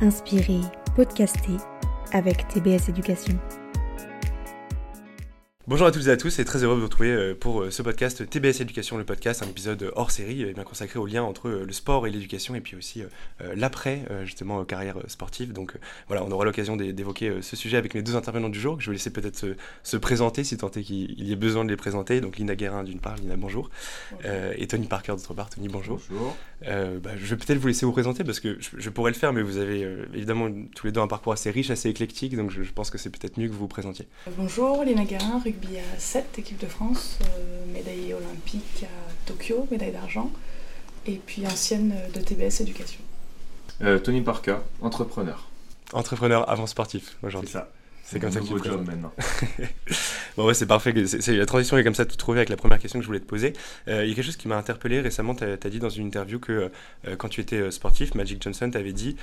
inspirer, podcaster avec TBS Éducation. Bonjour à toutes et à tous et très heureux de vous retrouver euh, pour euh, ce podcast TBS Éducation, le podcast, un épisode hors série eh bien consacré au lien entre euh, le sport et l'éducation et puis aussi l'après justement carrière sportive. Donc voilà, on aura l'occasion d'évoquer ce sujet avec mes deux intervenants du jour. Je vais laisser peut-être se, présenter si tant est qu'il y ait besoin de les présenter. Donc Lina Guérin d'une part, Lina bonjour, et Tony Parker d'autre part. Tony bonjour. Bonjour. Bah, je vais peut-être vous laisser vous présenter parce que je, pourrais le faire, mais vous avez évidemment tous les deux un parcours assez riche, assez éclectique, donc je, pense que c'est peut-être mieux que vous vous présentiez. Bonjour, Lina Guérin, rugby à 7, équipe de France, euh, médaille olympique à Tokyo, médaille d'argent, et puis ancienne de TBS Éducation. Euh, Tony Parker, entrepreneur. Entrepreneur avant sportif aujourd'hui. C'est ça. C'est comme ça que tu job maintenant. bon ouais, c'est parfait. la transition est comme ça tout trouvé avec la première question que je voulais te poser. Euh, il y a quelque chose qui m'a interpellé récemment. Tu as, dit dans une interview que quand tu étais sportif, Magic Johnson t'avait dit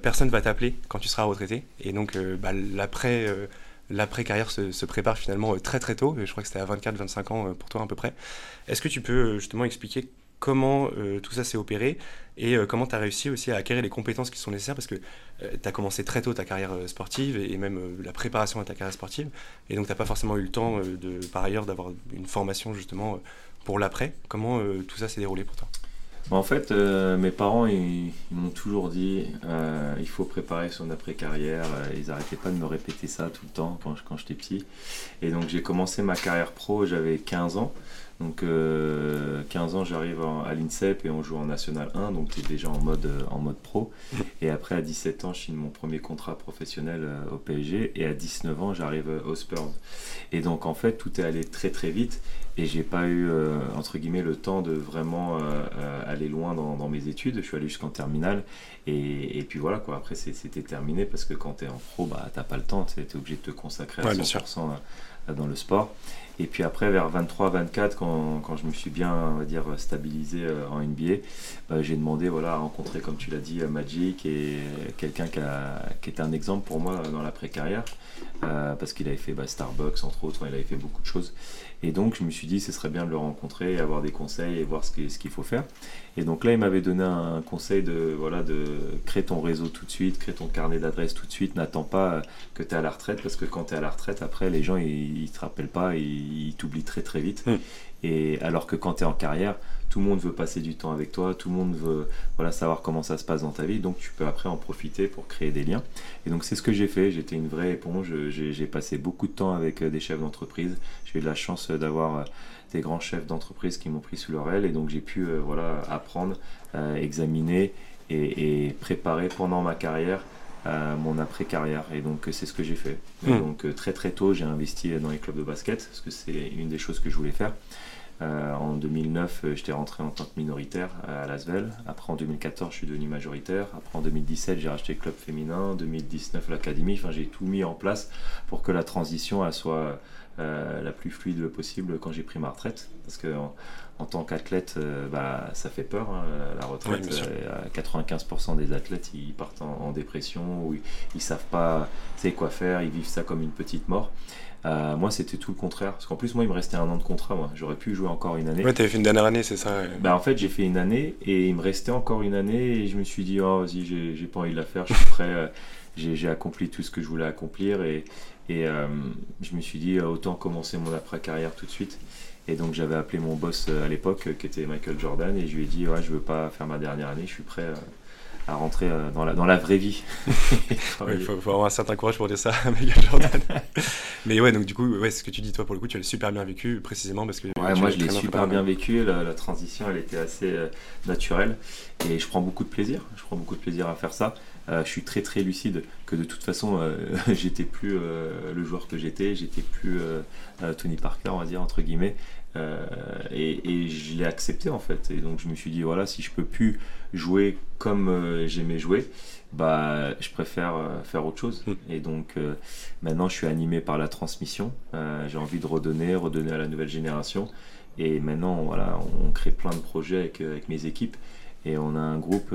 personne va t'appeler quand tu seras retraité. Et donc bah, l'après l'après-carrière se, prépare finalement euh, très très tôt, je crois que c'était à 24-25 ans euh, pour toi à peu près. Est-ce que tu peux euh, justement expliquer comment tout ça s'est opéré et comment tu as réussi aussi à acquérir les compétences qui sont nécessaires? Parce que tu as commencé très tôt ta carrière sportive et, même la préparation à ta carrière sportive et donc tu n'as pas forcément eu le temps de par ailleurs d'avoir une formation justement pour l'après. Comment tout ça s'est déroulé pour toi? En fait, euh, mes parents, ils, m'ont toujours dit euh, il faut préparer son après-carrière. Euh, ils n'arrêtaient pas de me répéter ça tout le temps quand, quand j'étais petit. Et donc, j'ai commencé ma carrière pro, j'avais 15 ans. Donc 15 euh, ans, j'arrive à l'INSEP et on joue en National 1, donc tu es déjà en mode, euh, en mode pro. Et après, à 17 ans, je signe mon premier contrat professionnel euh, au PSG. Et à 19 ans, j'arrive au Spurs. Et donc en fait, tout est allé très très vite. Et j'ai pas eu, entre guillemets, le temps de vraiment aller loin dans, mes études. Je suis allé jusqu'en terminale. Et, puis voilà, quoi. Après, c'était terminé parce que quand tu es en pro, bah, t'as pas le temps. Tu es obligé de te consacrer à 100% dans le sport. Et puis après, vers 23-24, quand, quand, je me suis bien, on va dire, stabilisé euh, en NBA, j'ai demandé voilà, à rencontrer, comme tu l'as dit, euh, Magic et quelqu'un qui, qui était un exemple pour moi dans l'après-carrière, euh, parce qu'il avait fait bah, Starbucks, entre autres, il avait fait beaucoup de choses. Et donc, je me suis dit, ce serait bien de le rencontrer, avoir des conseils et voir ce qu'il faut faire. Et donc là, il m'avait donné un conseil de, voilà, de créer ton réseau tout de suite, créer ton carnet d'adresses tout de suite, n'attends pas que tu es à la retraite, parce que quand tu es à la retraite, après, les gens, ils ne te rappellent pas, ils t'oublient très très vite. Hmm. Et alors que quand tu es en carrière, tout le monde veut passer du temps avec toi, tout le monde veut voilà, savoir comment ça se passe dans ta vie, donc tu peux après en profiter pour créer des liens. Et donc c'est ce que j'ai fait, j'étais une vraie éponge, j'ai passé beaucoup de temps avec euh, des chefs d'entreprise, j'ai eu la chance d'avoir euh, des grands chefs d'entreprise qui m'ont pris sous leur aile et donc j'ai pu euh, voilà, apprendre, examiner et, préparer pendant ma carrière mon après-carrière. Et donc, c'est ce que j'ai fait. Et hmm. donc, très très tôt, j'ai investi dans les clubs de basket, parce que c'est une des choses que je voulais faire. Euh, en 2009, euh, j'étais rentré en tant que minoritaire à Lasvel. Après, en 2014, je suis devenu majoritaire. Après, en 2017, j'ai racheté le club féminin. En 2019, l'académie. Enfin, j'ai tout mis en place pour que la transition soit euh, la plus fluide possible quand j'ai pris ma retraite. Parce que en, tant qu'athlète, bah, ça fait peur, hein, la retraite. 95% des athlètes, ils partent en, dépression ou ils, ne savent pas quoi faire, ils vivent ça comme une petite mort. Euh, moi, c'était tout le contraire. Parce qu'en plus, moi, il me restait un an de contrat. Moi, j'aurais pu jouer encore une année. Ouais, t'avais fait une dernière année, c'est ça bah, En fait, j'ai fait une année et il me restait encore une année. Et je me suis dit, oh, vas-y, j'ai pas envie de la faire. Je suis prêt. Euh, j'ai accompli tout ce que je voulais accomplir. Et, et euh, je me suis dit, autant commencer mon après-carrière tout de suite. Et donc, j'avais appelé mon boss à l'époque, qui était Michael Jordan. Et je lui ai dit, ouais, je veux pas faire ma dernière année. Je suis prêt à rentrer euh, dans la, dans la vraie vie. il faut, avoir un certain courage pour dire ça à Michael Jordan. Mais ouais, donc du coup, ouais, ce que tu dis, toi, pour le coup, tu l'as super bien vécu, précisément parce que. Ouais, moi, je l'ai super bien vécu. La, transition, elle était assez euh, naturelle. Et je prends beaucoup de plaisir. Je prends beaucoup de plaisir à faire ça. Euh, je suis très très lucide que de toute façon, j'étais plus le joueur que j'étais. J'étais plus Tony Parker, on va dire, entre guillemets. Euh, et, je l'ai accepté en fait. Et donc je me suis dit voilà, si je peux plus jouer comme euh, j'aimais jouer, bah je préfère euh, faire autre chose. Mm. Et donc maintenant je suis animé par la transmission. J'ai envie de redonner, redonner à la nouvelle génération. Et maintenant voilà, on crée plein de projets avec, avec mes équipes. Et on a un groupe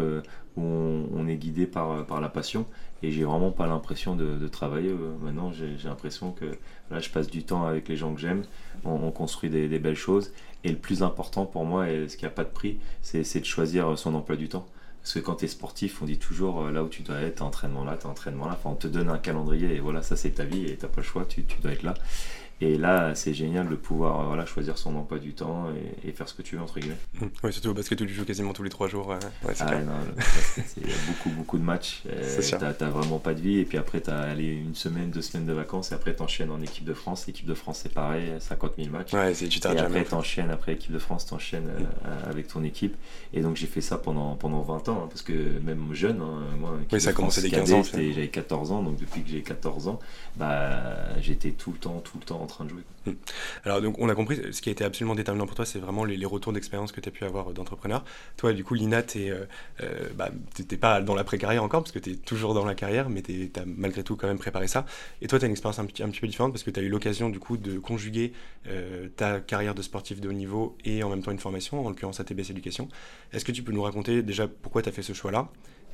où on, est guidé par, la passion. Et j'ai vraiment pas l'impression de, travailler. Maintenant, j'ai l'impression que là, je passe du temps avec les gens que j'aime. On, construit des, belles choses. Et le plus important pour moi, et ce qui n'a pas de prix, c'est de choisir son emploi du temps. Parce que quand tu es sportif, on dit toujours euh, là où tu dois être, entraînement là, entraînement là. Enfin, on te donne un calendrier et voilà, ça c'est ta vie et t'as pas le choix, tu, tu dois être là. Et là, c'est génial de pouvoir euh, voilà, choisir son emploi du temps et, et, faire ce que tu veux, entre guillemets. Mmh. Oui, surtout au basket où tu joues quasiment tous les trois jours. Euh, ouais, ah, clair. non, il y a beaucoup, beaucoup de matchs. T'as vraiment pas de vie. Et puis après, tu as une semaine, deux semaines de vacances. Et après, tu enchaînes en équipe de France. L'équipe de France, c'est pareil, 50 000 matchs. Ouais, tu et après, tu enchaînes, après équipe de France, tu enchaînes mmh. avec ton équipe. Et donc, j'ai fait ça pendant, pendant 20 ans. Hein, parce que même jeune, hein, moi, oui, ça a commencé dès 15 ans. J'avais 14 ans. Donc, depuis que j'ai 14 ans, bah, j'étais tout le temps, tout le temps en train de jouer. Mmh. Alors, donc, on a compris, ce qui a été absolument déterminant pour toi, c'est vraiment les, retours d'expérience que tu as pu avoir d'entrepreneur. Toi, du coup, Lina, tu euh, euh, bah, pas dans l'après-carrière encore, parce que tu es toujours dans la carrière, mais tu as malgré tout quand même préparé ça. Et toi, tu as une expérience un, petit, peu différente, parce que tu as eu l'occasion, du coup, de conjuguer euh, ta carrière de sportif de haut niveau et en même temps une formation, en l'occurrence ATBS Éducation. Est-ce que tu peux nous raconter déjà pourquoi tu as fait ce choix-là?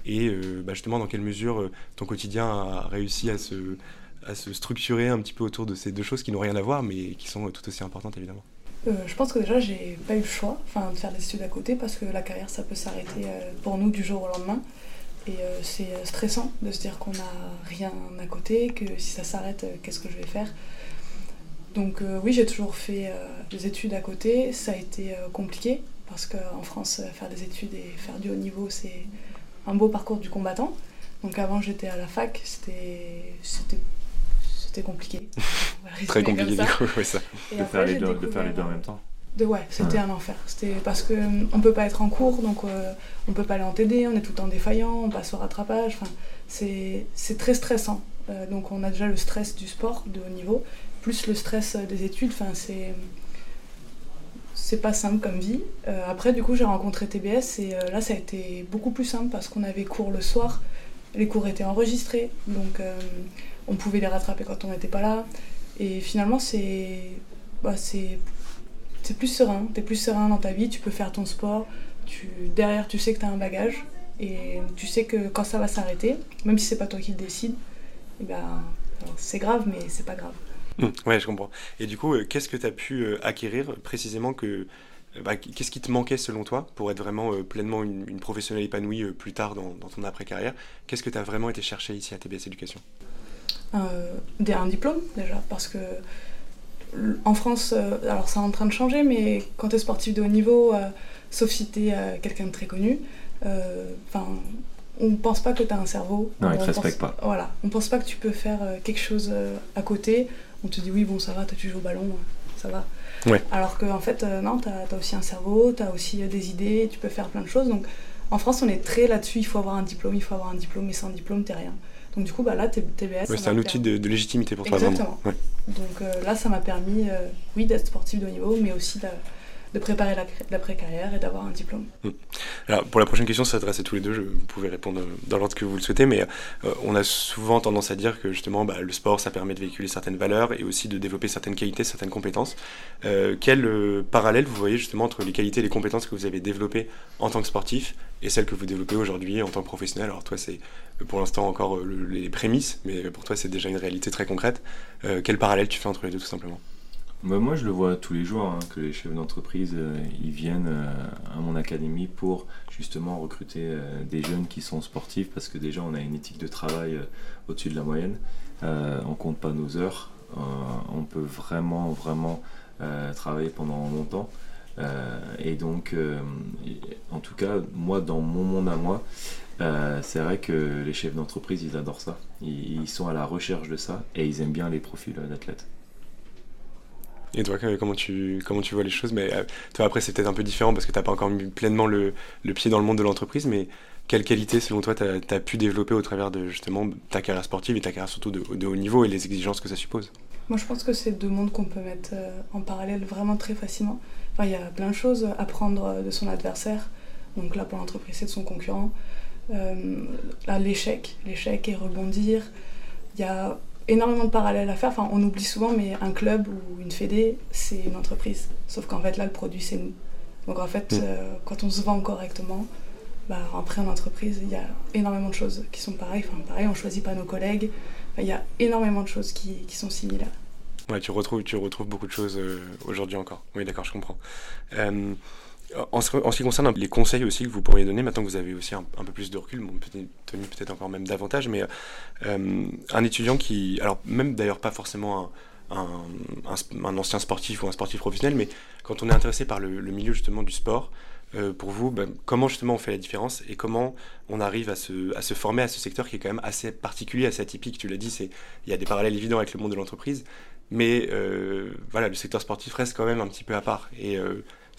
Et euh, bah, justement dans quelle mesure euh, ton quotidien a réussi à se à se structurer un petit peu autour de ces deux choses qui n'ont rien à voir, mais qui sont tout aussi importantes évidemment euh, Je pense que déjà, j'ai pas eu le choix de faire des études à côté parce que la carrière, ça peut s'arrêter euh, pour nous du jour au lendemain. Et euh, c'est stressant de se dire qu'on n'a rien à côté, que si ça s'arrête, qu'est-ce que je vais faire Donc oui, j'ai toujours fait des études à côté. Ça a été compliqué parce qu'en France, faire des études et faire du haut niveau, c'est un beau parcours du combattant. Donc avant, j'étais à la fac, c'était c'était compliqué. Très compliqué du coup, ouais, ça. Et de, faire les deux, de faire les deux en même temps. De, ouais, c'était un enfer. C'était parce que hum, on peut pas être en cours, donc euh, on peut pas aller en TD, on est tout le temps défaillant, on passe au rattrapage. Enfin, c'est très stressant. Euh, donc on a déjà le stress du sport de haut niveau, plus le stress des études. Enfin, c'est c'est pas simple comme vie. Euh, après, du coup, j'ai rencontré TBS et euh, là, ça a été beaucoup plus simple parce qu'on avait cours le soir, les cours étaient enregistrés, donc euh, on pouvait les rattraper quand on n'était pas là. Et finalement, c'est bah, plus serein. Tu es plus serein dans ta vie, tu peux faire ton sport. Tu, derrière, tu sais que tu as un bagage. Et tu sais que quand ça va s'arrêter, même si c'est pas toi qui le décide, eh ben, c'est grave, mais c'est pas grave. Mmh, ouais, je comprends. Et du coup, qu'est-ce que tu as pu acquérir précisément que. Bah, qu'est-ce qui te manquait selon toi pour être vraiment pleinement une, une, professionnelle épanouie plus tard dans, dans ton après-carrière? Qu'est-ce que tu as vraiment été chercher ici à TBS Éducation? Euh, un diplôme déjà, parce que en France, euh, alors c'est en train de changer, mais quand tu es sportif de haut niveau, euh, sauf si tu es quelqu'un de très connu, enfin on pense pas que tu as un cerveau. Non, ils te respectent pas. Voilà, on pense pas que tu peux faire quelque chose à côté. On te dit oui, bon, ça va, toi tu joues au ballon, ça va. Ouais. Alors qu'en en fait, non, tu as, aussi un cerveau, tu as aussi des idées, tu peux faire plein de choses. Donc en France, on est très là-dessus, il faut avoir un diplôme, il faut avoir un diplôme, mais sans diplôme, t'es rien. Donc du coup, bah, là. Ouais, c'est un outil de, de, légitimité pour toi, Exactement. Ouais. Donc euh, là, ça m'a permis, euh, oui, d'être sportif de haut niveau, mais aussi de, préparer l'après-carrière et d'avoir un diplôme. Mmh. Alors, pour la prochaine question, ça s'adresse à tous les deux, vous pouvez répondre dans l'ordre que vous le souhaitez, mais euh, on a souvent tendance à dire que justement, bah, le sport, ça permet de véhiculer certaines valeurs et aussi de développer certaines qualités, certaines compétences. Euh, quel euh, parallèle vous voyez justement entre les qualités et les compétences que vous avez développées en tant que sportif et celles que vous développez aujourd'hui en tant que professionnel? Alors toi, c'est pour l'instant encore le, les prémices, mais pour toi, c'est déjà une réalité très concrète. quel parallèle tu fais entre les deux tout simplement? Bah, moi, je le vois tous les jours, hein, que les chefs d'entreprise, euh, ils viennent euh, à mon académie pour justement recruter euh, des jeunes qui sont sportifs, parce que déjà, on a une éthique de travail au-dessus de la moyenne. on compte pas nos heures. on peut vraiment, vraiment travailler pendant longtemps. et donc, en tout cas, moi, dans mon monde à moi, c'est vrai que les chefs d'entreprise, ils adorent ça. ils sont à la recherche de ça et ils aiment bien les profils d'athlètes. Et toi, comment tu, comment tu vois les choses? Mais euh, toi, après, c'est peut-être un peu différent parce que tu n'as pas encore mis pleinement le, le, pied dans le monde de l'entreprise, mais quelle qualité, selon toi, tu as, pu développer au travers de justement ta carrière sportive et ta carrière surtout de, de haut niveau et les exigences que ça suppose? Moi, je pense que c'est deux mondes qu'on peut mettre euh, en parallèle vraiment très facilement. Enfin, il y a plein de choses à apprendre de son adversaire. Donc là, pour l'entreprise, c'est de son concurrent. Euh, l'échec, l'échec et rebondir. Il y a énormément de parallèles à faire. Enfin, on oublie souvent, mais un club ou une fédé, c'est une entreprise. Sauf qu'en fait, là, le produit, c'est nous. Donc en fait, mm. euh, quand on se vend correctement, bah, après en entreprise, il y a énormément de choses qui sont pareilles. Enfin, pareil, on choisit pas nos collègues. Il y a énormément de choses qui, qui, sont similaires. Ouais, tu retrouves, tu retrouves beaucoup de choses euh, aujourd'hui encore. Oui, d'accord, je comprends. Euh, En ce, qui concerne les conseils aussi que vous pourriez donner, maintenant que vous avez aussi un, peu plus de recul, bon, Tony peut-être encore même davantage, mais euh, un étudiant qui, alors même d'ailleurs pas forcément un, ancien sportif ou un sportif professionnel, mais quand on est intéressé par le, milieu justement du sport, euh, pour vous, ben, comment justement on fait la différence et comment on arrive à se, former à ce secteur qui est quand même assez particulier, assez atypique? Tu l'as dit, il y a des parallèles évidents avec le monde de l'entreprise, mais euh, voilà, le secteur sportif reste quand même un petit peu à part. Et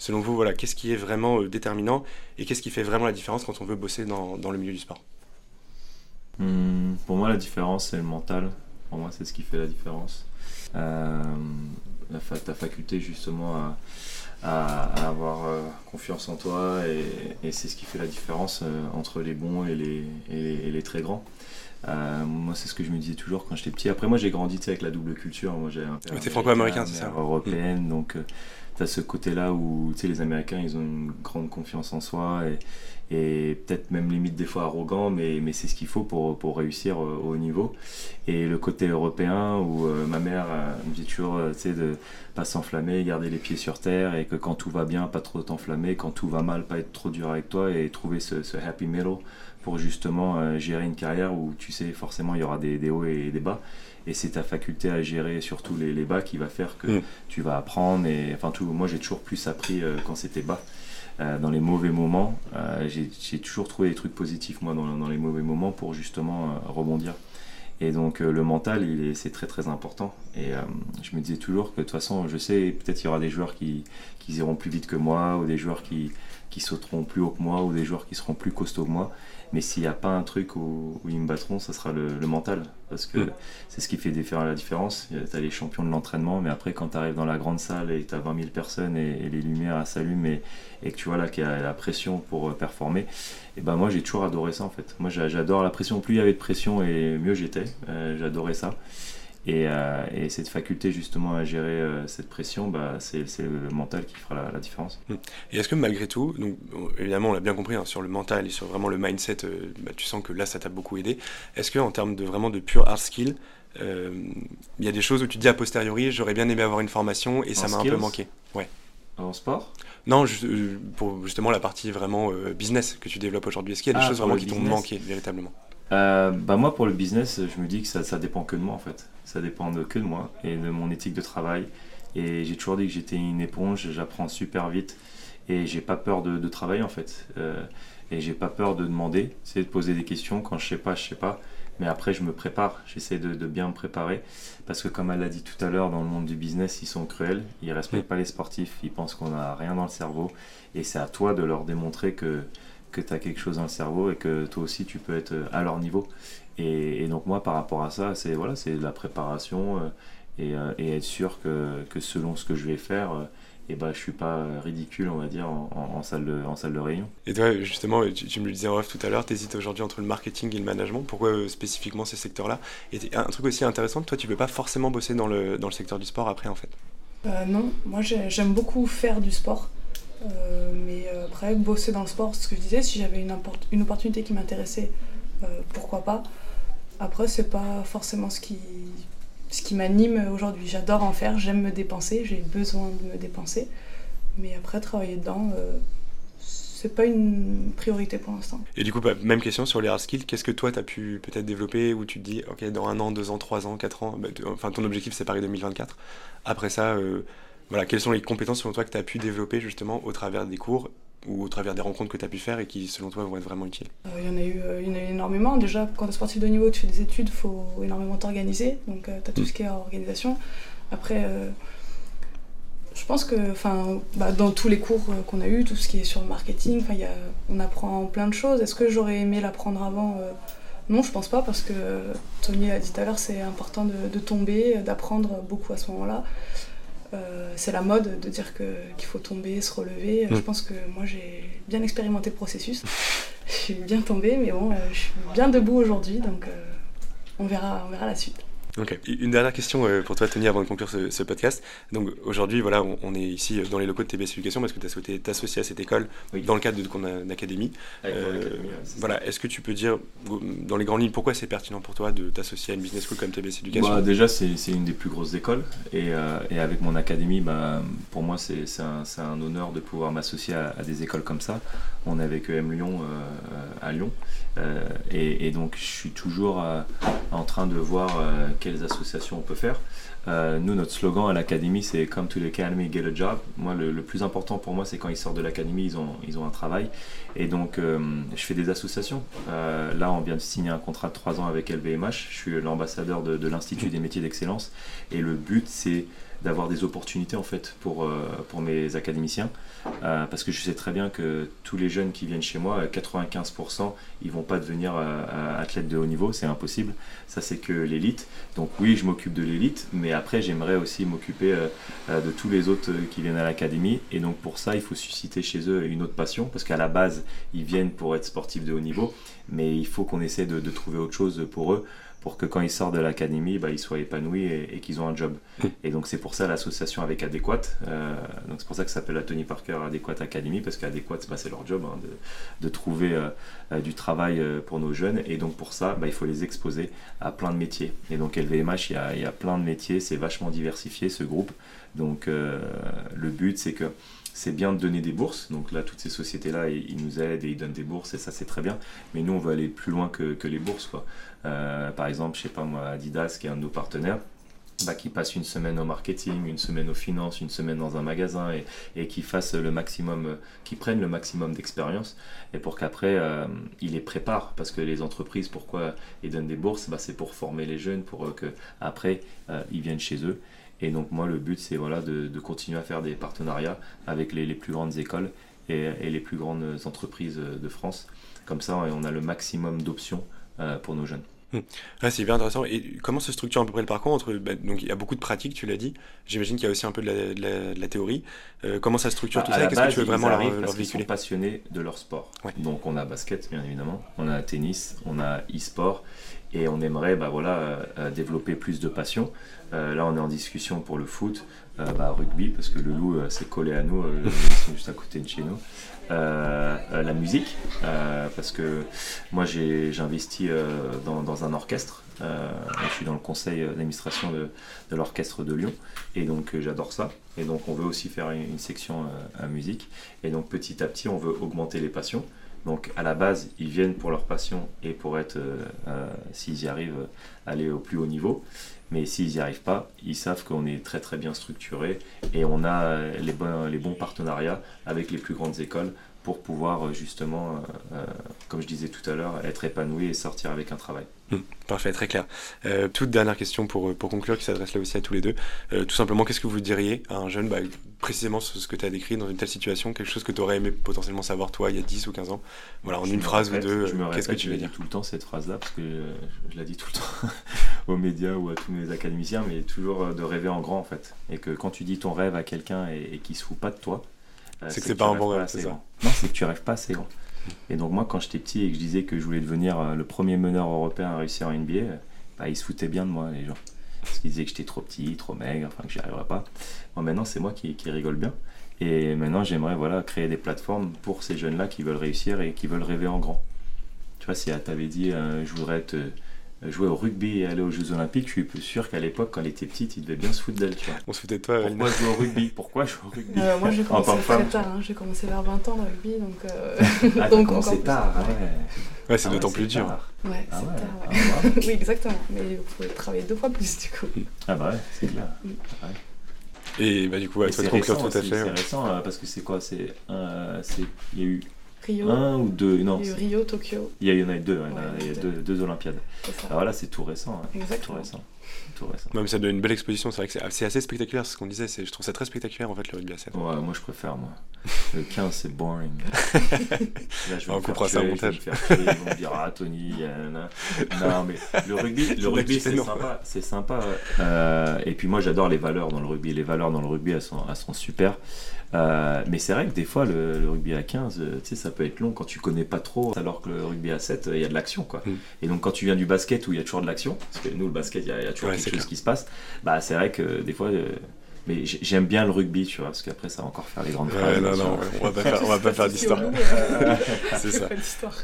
selon vous, voilà, qu'est-ce qui est vraiment euh, déterminant et qu'est-ce qui fait vraiment la différence quand on veut bosser dans, dans le milieu du sport? Mmh, Pour moi, la différence, c'est le mental. Pour moi, c'est ce qui fait la différence. Euh, ta faculté justement à avoir euh, confiance en toi et, c'est ce qui fait la différence entre les bons et les très grands. Euh, moi, c'est ce que je me disais toujours quand j'étais petit. Après, moi, j'ai grandi avec la double culture. Moi, j'ai un père T'es franco-américain, c'est ça Européenne, mmh. donc tu as ce côté-là où les Américains, ils ont une grande confiance en soi et, et peut-être même limite des fois arrogant, mais, mais c'est ce qu'il faut pour, pour réussir au haut niveau. Et le côté européen où euh, ma mère euh, me dit toujours euh, de pas s'enflammer, garder les pieds sur terre et que quand tout va bien, pas trop t'enflammer, quand tout va mal, pas être trop dur avec toi et trouver ce, ce happy middle pour justement euh, gérer une carrière où tu sais forcément il y aura des, des hauts et des bas. Et c'est ta faculté à gérer surtout les, les, bas qui va faire que mm. tu vas apprendre et enfin tout moi j'ai toujours plus appris euh, quand c'était bas euh, dans les mauvais moments. Euh, j'ai toujours trouvé des trucs positifs moi dans, dans les mauvais moments pour justement rebondir. Et donc le mental c'est très très important. Et je me disais toujours que de toute façon je sais peut-être il y aura des joueurs qui, qui iront plus vite que moi ou des joueurs qui, qui sauteront plus haut que moi ou des joueurs qui seront plus costauds que moi mais s'il n'y a pas un truc où, où, ils me battront, ça sera le, le mental. Parce que mmh. c'est ce qui fait faire la différence. Tu as les champions de l'entraînement, mais après, quand tu arrives dans la grande salle et tu as 20 000 personnes et, et les lumières s'allument et, et, que tu vois là qu'il y a la pression pour euh, performer, et ben moi j'ai toujours adoré ça en fait. Moi j'adore la pression. Plus il y avait de pression et mieux j'étais. Euh, J'adorais ça. Et, euh, et, cette faculté justement à gérer euh, cette pression, bah, c'est le mental qui fera la, la différence. Mmh. Et est-ce que malgré tout, donc, évidemment on l'a bien compris hein, sur le mental et sur vraiment le mindset, euh, bah, tu sens que là ça t'a beaucoup aidé. Est-ce que en termes de vraiment de pure hard skill, il y a des choses où tu te dis a posteriori, j'aurais bien aimé avoir une formation et en ça m'a un peu manqué? Ouais. En sport? Non, pour justement la partie vraiment business que tu développes aujourd'hui. Est-ce qu'il y a des ah, choses vraiment qui t'ont manqué véritablement? Bah moi pour le business je me dis que ça, ça dépend que de moi en fait ça dépend de, que de moi et de mon éthique de travail. Et j'ai toujours dit que j'étais une éponge j'apprends super vite et j'ai pas peur de, travailler en fait. Euh, et j'ai pas peur de demander c'est de poser des questions. Quand je sais pas je sais pas. Mais après je me prépare. J'essaie de, bien me préparer. Parce que comme elle l'a dit tout à l'heure dans le monde du business ils sont cruels. Ils respectent pas les sportifs. Ils pensent qu'on a rien dans le cerveau. Et c'est à toi de leur démontrer que que tu as quelque chose dans le cerveau et que toi aussi tu peux être à leur niveau. Et, et donc moi par rapport à ça, c'est voilà, c'est la préparation euh, et, euh, et, être sûr que, que, selon ce que je vais faire, euh, et ben, je suis pas ridicule, on va dire, en, en, en, salle, de, en salle de réunion. Et toi, justement, tu, tu me le disais en rêve tout à l'heure, tu hésites aujourd'hui entre le marketing et le management. Pourquoi euh, spécifiquement ces secteurs-là? Et un truc aussi intéressant, toi, tu peux pas forcément bosser dans le, dans le secteur du sport après, en fait? Euh, Non, moi j'aime beaucoup faire du sport. Euh, mais euh, après, bosser dans le sport, ce que je disais, si j'avais une, une, opportunité qui m'intéressait, euh, pourquoi pas. Après, c'est pas forcément ce qui, ce qui m'anime aujourd'hui. J'adore en faire, j'aime me dépenser, j'ai besoin de me dépenser. Mais après, travailler dedans, euh, c'est pas une priorité pour l'instant. Et du coup, bah, même question sur les hard skills, qu'est-ce que toi tu as pu peut-être développer où tu te dis, ok, dans un an, deux ans, trois ans, quatre ans, bah, enfin ton objectif c'est Paris 2024. Après ça, euh, voilà, quelles sont les compétences selon toi que tu as pu développer justement au travers des cours ou au travers des rencontres que tu as pu faire et qui selon toi vont être vraiment utiles? Euh, Il y en a eu, euh, il y en a eu énormément. Déjà, quand tu es sportif de niveau, tu fais des études, il faut énormément t'organiser. Donc euh, tu as tout mmh. ce qui est organisation. Après, je pense que bah, dans tous les cours qu'on a eu, tout ce qui est sur le marketing, y a, on apprend plein de choses. Est-ce que j'aurais aimé l'apprendre avant? Non, je pense pas parce que Tony a dit tout à l'heure, c'est important de, de tomber, d'apprendre beaucoup à ce moment-là. Euh, c'est la mode de dire qu'il qu faut tomber, se relever. Mmh. Je pense que moi j'ai bien expérimenté le processus. je suis bien tombée, mais bon, euh, je suis bien debout aujourd'hui, donc euh, on, verra, on verra la suite. Ok. Une dernière question euh, pour toi, Tony, avant de conclure ce, podcast. Donc aujourd'hui, voilà, on, est ici dans les locaux de TBS Éducation parce que tu as souhaité t'associer à cette école dans le cadre de ton académie. Euh, voilà, est-ce que tu peux dire, dans les grandes lignes, pourquoi c'est pertinent pour toi de t'associer à une business school comme TBS Éducation? Bah, Déjà, c'est une des plus grosses écoles et, euh, et avec mon académie, bah, pour moi, c'est un, un, honneur de pouvoir m'associer à, des écoles comme ça. On est avec EM Lyon à Lyon et, et, donc je suis toujours en train de voir quelles associations on peut faire. Euh, nous, notre slogan à l'académie, c'est Come to the Academy, get a job. Moi, le, plus important pour moi, c'est quand ils sortent de l'académie, ils ont, ils ont un travail. Et donc, euh, je fais des associations. Euh, là, on vient de signer un contrat de 3 ans avec LVMH. Je suis l'ambassadeur de, de l'Institut des métiers d'excellence. Et le but, c'est d'avoir des opportunités en fait pour, euh, pour mes académiciens. Euh, parce que je sais très bien que tous les jeunes qui viennent chez moi, 95%, ils vont pas devenir euh, athlètes de haut niveau, c'est impossible. Ça, c'est que l'élite. Donc oui, je m'occupe de l'élite, mais après, j'aimerais aussi m'occuper de tous les autres qui viennent à l'académie. Et donc pour ça, il faut susciter chez eux une autre passion, parce qu'à la base, ils viennent pour être sportifs de haut niveau, mais il faut qu'on essaie de trouver autre chose pour eux pour que quand ils sortent de l'académie, bah, ils soient épanouis et, qu'ils ont un job. Et donc c'est pour ça l'association avec Adéquate. Euh, donc c'est pour ça que ça s'appelle la Tony Parker Adéquate Academy, parce qu'Adéquate, bah, c'est leur job hein, de, de, trouver euh, euh, du travail pour nos jeunes. Et donc pour ça, bah, il faut les exposer à plein de métiers. Et donc LVMH, il y a, il y a plein de métiers, c'est vachement diversifié ce groupe. Donc le but, c'est que c'est bien de donner des bourses. Donc là, toutes ces sociétés-là, ils, nous aident et ils donnent des bourses et ça, c'est très bien. Mais nous, on veut aller plus loin que, les bourses. Quoi. Euh, par exemple, je sais pas moi, Adidas, qui est un de nos partenaires, bah, qui passe une semaine au marketing, une semaine aux finances, une semaine dans un magasin et, et qui fasse le maximum, qui prennent le maximum d'expérience et pour qu'après euh, ils les préparent parce que les entreprises, pourquoi ils donnent des bourses, bah, c'est pour former les jeunes pour euh, que ils viennent chez eux et donc moi le but c'est voilà, de, continuer à faire des partenariats avec les, plus grandes écoles et, les plus grandes entreprises de France. Comme ça on a le maximum d'options euh, pour nos jeunes. Hmm. c'est bien intéressant. Et comment se structure à peu près le parcours entre bah, donc il y a beaucoup de pratiques, tu l'as dit. J'imagine qu'il y a aussi un peu de la, théorie. Euh, comment ça structure bah, tout ça? Qu'est-ce que tu veux vraiment leur, parce véhiculer sont passionnés de leur sport. Donc on a basket bien évidemment, on a tennis, on a e-sport et on aimerait bah, voilà, euh, développer plus de passion. Euh, là, on est en discussion pour le foot, euh, bah, rugby, parce que le loup s'est collé à nous, ils sont juste à côté de chez nous. la musique, parce que moi j'ai investi dans, un orchestre. je suis dans le conseil d'administration de, l'orchestre de Lyon, et donc j'adore ça. Et donc on veut aussi faire une, section à musique. Et donc petit à petit, on veut augmenter les passions. Donc à la base, ils viennent pour leur passion et pour être, euh, euh, s'ils y arrivent, aller au plus haut niveau. Mais s'ils n'y arrivent pas, ils savent qu'on est très très bien structuré et on a les bons, les bons partenariats avec les plus grandes écoles pour pouvoir justement, comme je disais tout à l'heure, être épanoui et sortir avec un travail. Hmm, parfait, très clair. Euh, toute dernière question pour, pour conclure, qui s'adresse là aussi à tous les deux. Euh, tout simplement, qu'est-ce que vous diriez à un jeune, bah, précisément ce, que tu as décrit dans une telle situation, quelque chose que tu aurais aimé potentiellement savoir toi il y a 10 ou 15 ans? Voilà, en une phrase ou deux, qu'est-ce que tu veux dire? tout le temps cette phrase-là, parce que je, la dis tout le temps aux médias ou à tous mes académiciens, mais toujours euh, de rêver en grand en fait. Et que quand tu dis ton rêve à quelqu'un et, et qu'il se fout pas de toi, c'est que c'est pas un bon rêve, c'est ça Non, c'est que tu rêves pas assez grand. Et donc moi, quand j'étais petit et que je disais que je voulais devenir euh, le premier meneur européen à réussir en NBA, euh, bah, ils se foutaient bien de moi, les gens. Parce qu'ils disaient que j'étais trop petit, trop maigre, enfin que j'y arriverais pas. Moi maintenant, c'est moi qui, qui, rigole bien. Et maintenant, j'aimerais voilà, créer des plateformes pour ces jeunes-là qui veulent réussir et qui veulent rêver en grand. Tu vois, si elle t'avait dit, euh, je voudrais être jouer au rugby et aller aux Jeux Olympiques, je suis sûr qu'à l'époque, quand elle était petite, il devait bien se foutre d'elle. On se foutait de toi. Pourquoi jouer au rugby? Pourquoi jouer au rugby? Euh, Moi, j'ai commencé très tard. Hein. J'ai commencé vers 20 ans le rugby, donc. Euh... Ah, donc commencé tard. Ouais, ouais c'est ah d'autant plus dur. Ouais, ah c'est tard. Ah oui, exactement. Mais vous pouvez travailler deux fois plus du coup. Ah bah ouais, c'est clair. Mm. Et bah du coup, ouais, c'est récent, tout à fait. C'est récent euh, parce que c'est quoi? C'est il y a eu Rio. Un ou deux Non. Il y a eu Rio, Tokyo. Il y, en a eu deux, il y a deux, deux Olympiades. Alors ah, voilà, c'est tout récent. Hein. Exactement. Tout récent. Tout récent. Même ça donne une belle exposition, c'est vrai que c'est assez spectaculaire, ce qu'on disait. Je trouve ça très spectaculaire en fait le rugby à 7. Ouais, moi je préfère, moi. Le 15, c'est boring. Là, je vais On comprend ça au montage. Je vais faire ils vont me dire, ah Tony, non, mais le rugby, le rugby c'est sympa. C'est sympa. Euh, et puis moi j'adore les valeurs dans le rugby. Les valeurs dans le rugby, elles sont, elles sont super. Euh, mais c'est vrai que des fois, le, rugby à 15, euh, tu sais, ça peut être long quand tu connais pas trop, alors que le rugby à 7, il y a de l'action. quoi. Mm. Et donc quand tu viens du basket où il y a toujours de l'action, parce que nous, le basket, il y a, il y a toujours Ouais, quelque chose clair. qui se passe, bah c'est vrai que des fois. euh, mais j'ai- j'aime bien le rugby, tu vois, parce qu'après ça va encore faire les grandes Ouais, phrases. non, non, on va pas faire, on va pas faire d'histoire. C'est ça.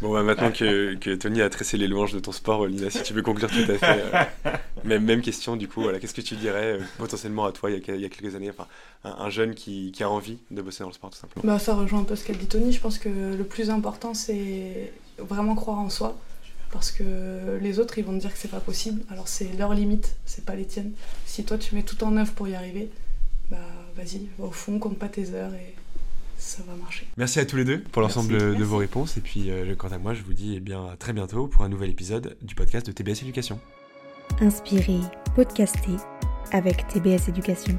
Bon, bah, maintenant que, que Tony a tressé les louanges de ton sport, Lina, si tu veux conclure tout à fait. euh, même, même question, du coup, voilà, qu'est-ce que tu dirais euh, potentiellement à toi il y a, il y a quelques années, enfin, un, un jeune qui, qui a envie de bosser dans le sport, tout simplement? Bah, ça rejoint un peu ce qu'a dit Tony. Je pense que le plus important, c'est vraiment croire en soi. Parce que les autres, ils vont te dire que c'est pas possible. Alors, c'est leur limite, c'est pas les tiennes. Si toi, tu mets tout en œuvre pour y arriver, bah vas-y, va au fond, compte pas tes heures et ça va marcher. Merci à tous les deux pour l'ensemble de, Merci. vos réponses. Et puis, euh, quant à moi, je vous dis eh bien, à très bientôt pour un nouvel épisode du podcast de TBS Éducation. Inspiré, podcasté avec TBS Éducation.